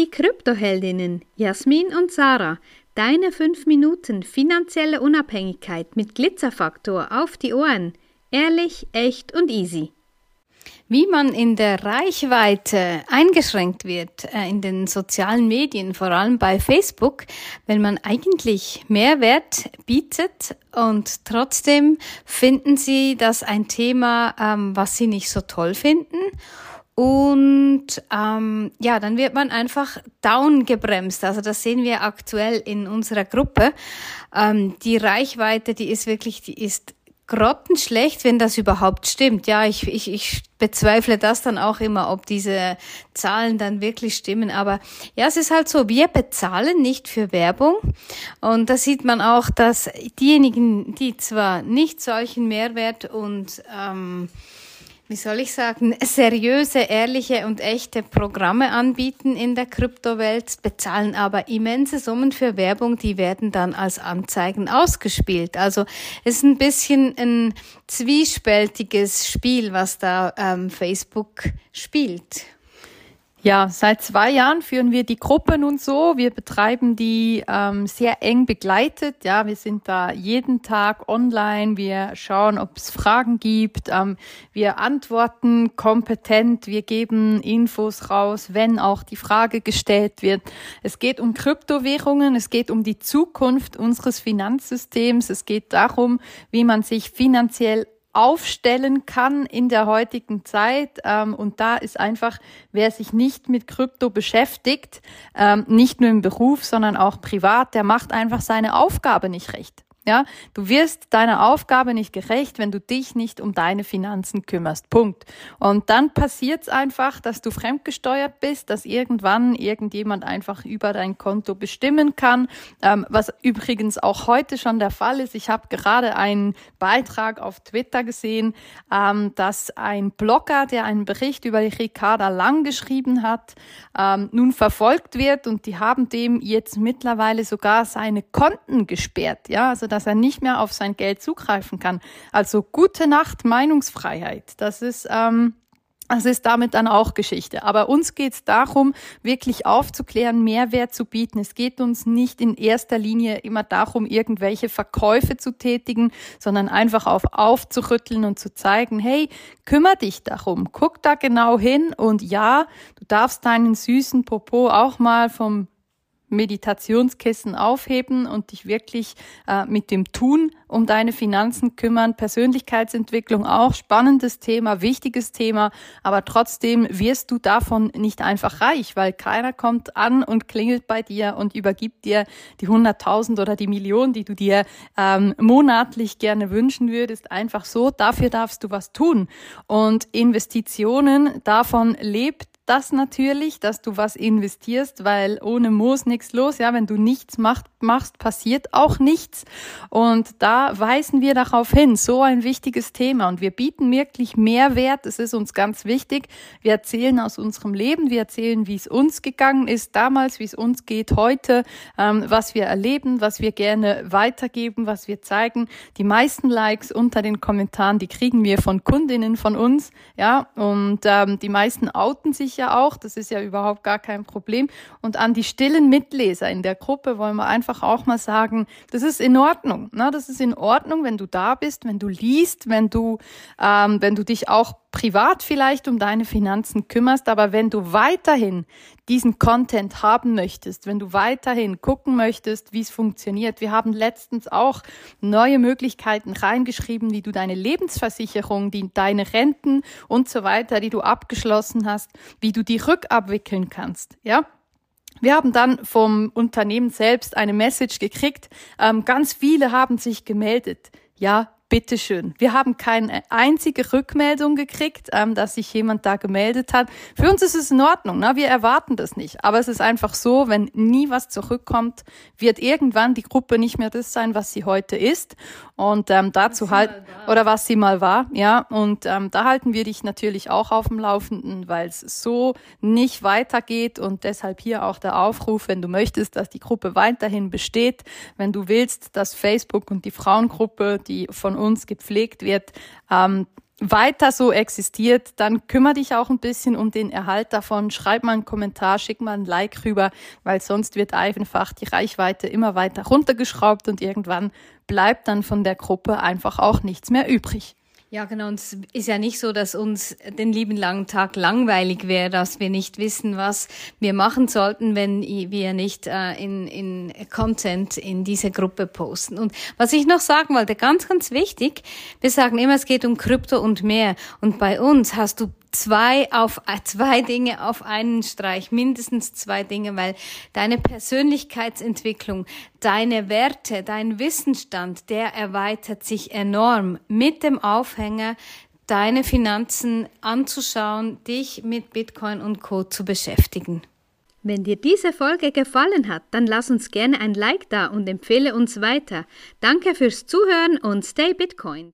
Die Kryptoheldinnen Jasmin und Sarah, deine 5 Minuten finanzielle Unabhängigkeit mit Glitzerfaktor auf die Ohren. Ehrlich, echt und easy. Wie man in der Reichweite eingeschränkt wird äh, in den sozialen Medien, vor allem bei Facebook, wenn man eigentlich Mehrwert bietet und trotzdem finden sie das ein Thema, ähm, was sie nicht so toll finden. Und ähm, ja, dann wird man einfach down gebremst. Also das sehen wir aktuell in unserer Gruppe. Ähm, die Reichweite, die ist wirklich, die ist grottenschlecht, wenn das überhaupt stimmt. Ja, ich, ich, ich bezweifle das dann auch immer, ob diese Zahlen dann wirklich stimmen. Aber ja, es ist halt so, wir bezahlen nicht für Werbung. Und da sieht man auch, dass diejenigen, die zwar nicht solchen Mehrwert und ähm, wie soll ich sagen, seriöse, ehrliche und echte Programme anbieten in der Kryptowelt, bezahlen aber immense Summen für Werbung, die werden dann als Anzeigen ausgespielt. Also es ist ein bisschen ein zwiespältiges Spiel, was da ähm, Facebook spielt. Ja, seit zwei Jahren führen wir die Gruppe nun so. Wir betreiben die ähm, sehr eng begleitet. Ja, wir sind da jeden Tag online. Wir schauen, ob es Fragen gibt. Ähm, wir antworten kompetent. Wir geben Infos raus, wenn auch die Frage gestellt wird. Es geht um Kryptowährungen. Es geht um die Zukunft unseres Finanzsystems. Es geht darum, wie man sich finanziell aufstellen kann in der heutigen Zeit. Ähm, und da ist einfach, wer sich nicht mit Krypto beschäftigt, ähm, nicht nur im Beruf, sondern auch privat, der macht einfach seine Aufgabe nicht recht. Ja, du wirst deiner Aufgabe nicht gerecht, wenn du dich nicht um deine Finanzen kümmerst. Punkt. Und dann passiert es einfach, dass du fremdgesteuert bist, dass irgendwann irgendjemand einfach über dein Konto bestimmen kann, ähm, was übrigens auch heute schon der Fall ist. Ich habe gerade einen Beitrag auf Twitter gesehen, ähm, dass ein Blogger, der einen Bericht über die Ricarda Lang geschrieben hat, ähm, nun verfolgt wird und die haben dem jetzt mittlerweile sogar seine Konten gesperrt. Ja, also dass er nicht mehr auf sein Geld zugreifen kann. Also gute Nacht Meinungsfreiheit. Das ist ähm, das ist damit dann auch Geschichte. Aber uns geht es darum, wirklich aufzuklären, Mehrwert zu bieten. Es geht uns nicht in erster Linie immer darum, irgendwelche Verkäufe zu tätigen, sondern einfach auf aufzurütteln und zu zeigen, hey, kümmer dich darum, guck da genau hin und ja, du darfst deinen süßen Popo auch mal vom Meditationskissen aufheben und dich wirklich äh, mit dem Tun um deine Finanzen kümmern. Persönlichkeitsentwicklung auch spannendes Thema, wichtiges Thema, aber trotzdem wirst du davon nicht einfach reich, weil keiner kommt an und klingelt bei dir und übergibt dir die 100.000 oder die Million, die du dir ähm, monatlich gerne wünschen würdest, einfach so. Dafür darfst du was tun. Und Investitionen, davon lebt das natürlich, dass du was investierst, weil ohne Moos nichts los. Ja, wenn du nichts macht, machst, passiert auch nichts. Und da weisen wir darauf hin. So ein wichtiges Thema. Und wir bieten wirklich Mehrwert. Es ist uns ganz wichtig. Wir erzählen aus unserem Leben. Wir erzählen, wie es uns gegangen ist damals, wie es uns geht heute, ähm, was wir erleben, was wir gerne weitergeben, was wir zeigen. Die meisten Likes unter den Kommentaren, die kriegen wir von Kundinnen von uns. Ja, und ähm, die meisten outen sich ja auch, das ist ja überhaupt gar kein Problem. Und an die stillen Mitleser in der Gruppe wollen wir einfach auch mal sagen, das ist in Ordnung. Ne? Das ist in Ordnung, wenn du da bist, wenn du liest, wenn du, ähm, wenn du dich auch privat vielleicht um deine Finanzen kümmerst, aber wenn du weiterhin diesen Content haben möchtest, wenn du weiterhin gucken möchtest, wie es funktioniert. Wir haben letztens auch neue Möglichkeiten reingeschrieben, wie du deine Lebensversicherung, die, deine Renten und so weiter, die du abgeschlossen hast, wie du die rückabwickeln kannst, ja? Wir haben dann vom Unternehmen selbst eine Message gekriegt. Ähm, ganz viele haben sich gemeldet. Ja, bitteschön. Wir haben keine einzige Rückmeldung gekriegt, ähm, dass sich jemand da gemeldet hat. Für uns ist es in Ordnung, ne? wir erwarten das nicht. Aber es ist einfach so, wenn nie was zurückkommt, wird irgendwann die Gruppe nicht mehr das sein, was sie heute ist. Und ähm, dazu halt, oder was sie mal war, ja. Und ähm, da halten wir dich natürlich auch auf dem Laufenden, weil es so nicht weitergeht. Und deshalb hier auch der Aufruf, wenn du möchtest, dass die Gruppe weiterhin besteht, wenn du willst, dass Facebook und die Frauengruppe, die von uns gepflegt wird, ähm, weiter so existiert, dann kümmere dich auch ein bisschen um den Erhalt davon. Schreib mal einen Kommentar, schick mal ein Like rüber, weil sonst wird einfach die Reichweite immer weiter runtergeschraubt und irgendwann bleibt dann von der Gruppe einfach auch nichts mehr übrig. Ja, genau. Und es ist ja nicht so, dass uns den lieben langen Tag langweilig wäre, dass wir nicht wissen, was wir machen sollten, wenn wir nicht äh, in, in Content in diese Gruppe posten. Und was ich noch sagen wollte, ganz, ganz wichtig, wir sagen immer, es geht um Krypto und mehr. Und bei uns hast du zwei auf äh, zwei Dinge auf einen Streich, mindestens zwei Dinge, weil deine Persönlichkeitsentwicklung, deine Werte, dein Wissensstand, der erweitert sich enorm mit dem Aufhänger deine Finanzen anzuschauen, dich mit Bitcoin und Co zu beschäftigen. Wenn dir diese Folge gefallen hat, dann lass uns gerne ein Like da und empfehle uns weiter. Danke fürs Zuhören und stay Bitcoin.